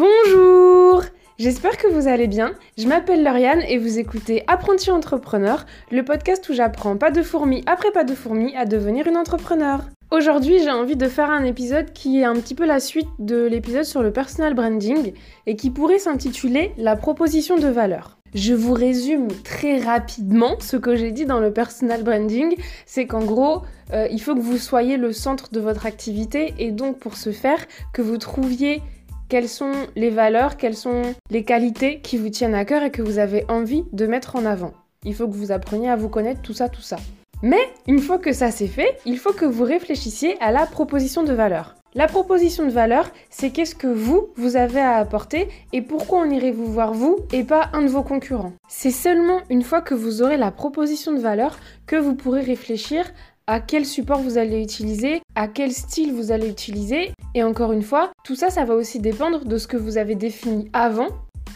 Bonjour J'espère que vous allez bien. Je m'appelle Lauriane et vous écoutez Apprenti Entrepreneur, le podcast où j'apprends pas de fourmi après pas de fourmi à devenir une entrepreneur. Aujourd'hui, j'ai envie de faire un épisode qui est un petit peu la suite de l'épisode sur le personal branding et qui pourrait s'intituler La proposition de valeur. Je vous résume très rapidement ce que j'ai dit dans le personal branding, c'est qu'en gros, euh, il faut que vous soyez le centre de votre activité et donc pour ce faire, que vous trouviez quelles sont les valeurs, quelles sont les qualités qui vous tiennent à cœur et que vous avez envie de mettre en avant. Il faut que vous appreniez à vous connaître tout ça, tout ça. Mais une fois que ça c'est fait, il faut que vous réfléchissiez à la proposition de valeur. La proposition de valeur, c'est qu'est-ce que vous, vous avez à apporter et pourquoi on irait vous voir vous et pas un de vos concurrents. C'est seulement une fois que vous aurez la proposition de valeur que vous pourrez réfléchir à quel support vous allez utiliser, à quel style vous allez utiliser. Et encore une fois, tout ça, ça va aussi dépendre de ce que vous avez défini avant.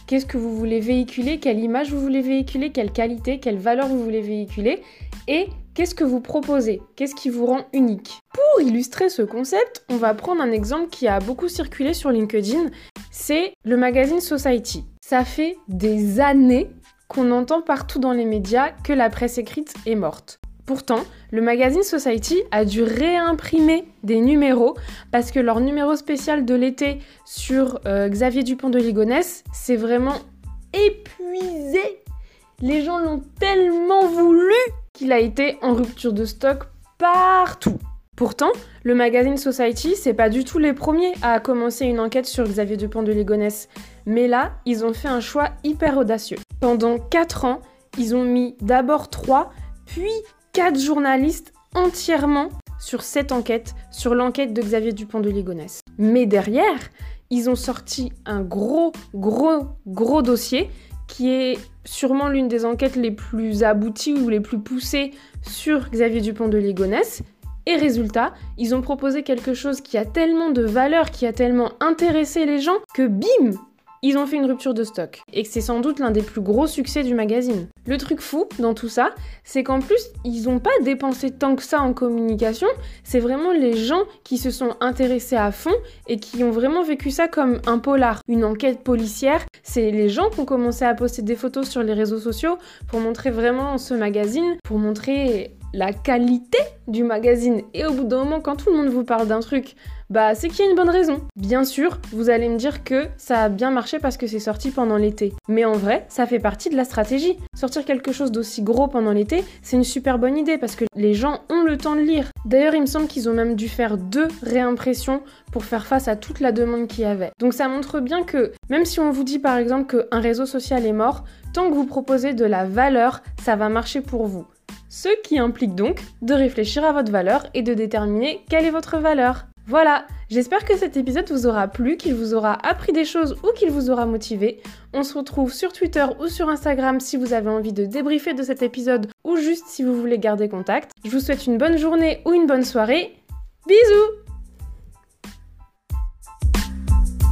Qu'est-ce que vous voulez véhiculer, quelle image vous voulez véhiculer, quelle qualité, quelle valeur vous voulez véhiculer et qu'est-ce que vous proposez, qu'est-ce qui vous rend unique. Pour illustrer ce concept, on va prendre un exemple qui a beaucoup circulé sur LinkedIn, c'est le magazine Society. Ça fait des années qu'on entend partout dans les médias que la presse écrite est morte. Pourtant, le magazine Society a dû réimprimer des numéros parce que leur numéro spécial de l'été sur euh, Xavier Dupont de Ligonnès, c'est vraiment épuisé. Les gens l'ont tellement voulu qu'il a été en rupture de stock partout. Pourtant, le magazine Society, c'est pas du tout les premiers à commencer une enquête sur Xavier Dupont de Ligonnès. Mais là, ils ont fait un choix hyper audacieux. Pendant 4 ans, ils ont mis d'abord 3, puis 4 journalistes entièrement sur cette enquête, sur l'enquête de Xavier Dupont de Ligonnès. Mais derrière, ils ont sorti un gros, gros, gros dossier qui est sûrement l'une des enquêtes les plus abouties ou les plus poussées sur Xavier Dupont de Ligonnès. Et résultat, ils ont proposé quelque chose qui a tellement de valeur, qui a tellement intéressé les gens, que bim ils ont fait une rupture de stock. Et que c'est sans doute l'un des plus gros succès du magazine. Le truc fou dans tout ça, c'est qu'en plus, ils n'ont pas dépensé tant que ça en communication. C'est vraiment les gens qui se sont intéressés à fond et qui ont vraiment vécu ça comme un polar, une enquête policière. C'est les gens qui ont commencé à poster des photos sur les réseaux sociaux pour montrer vraiment ce magazine, pour montrer la qualité du magazine. Et au bout d'un moment, quand tout le monde vous parle d'un truc, bah c'est qu'il y a une bonne raison. Bien sûr, vous allez me dire que ça a bien marché parce que c'est sorti pendant l'été. Mais en vrai, ça fait partie de la stratégie. Sortir quelque chose d'aussi gros pendant l'été, c'est une super bonne idée parce que les gens ont le temps de lire. D'ailleurs, il me semble qu'ils ont même dû faire deux réimpressions pour faire face à toute la demande qu'il y avait. Donc ça montre bien que même si on vous dit par exemple qu'un réseau social est mort, tant que vous proposez de la valeur, ça va marcher pour vous. Ce qui implique donc de réfléchir à votre valeur et de déterminer quelle est votre valeur. Voilà, j'espère que cet épisode vous aura plu, qu'il vous aura appris des choses ou qu'il vous aura motivé. On se retrouve sur Twitter ou sur Instagram si vous avez envie de débriefer de cet épisode ou juste si vous voulez garder contact. Je vous souhaite une bonne journée ou une bonne soirée. Bisous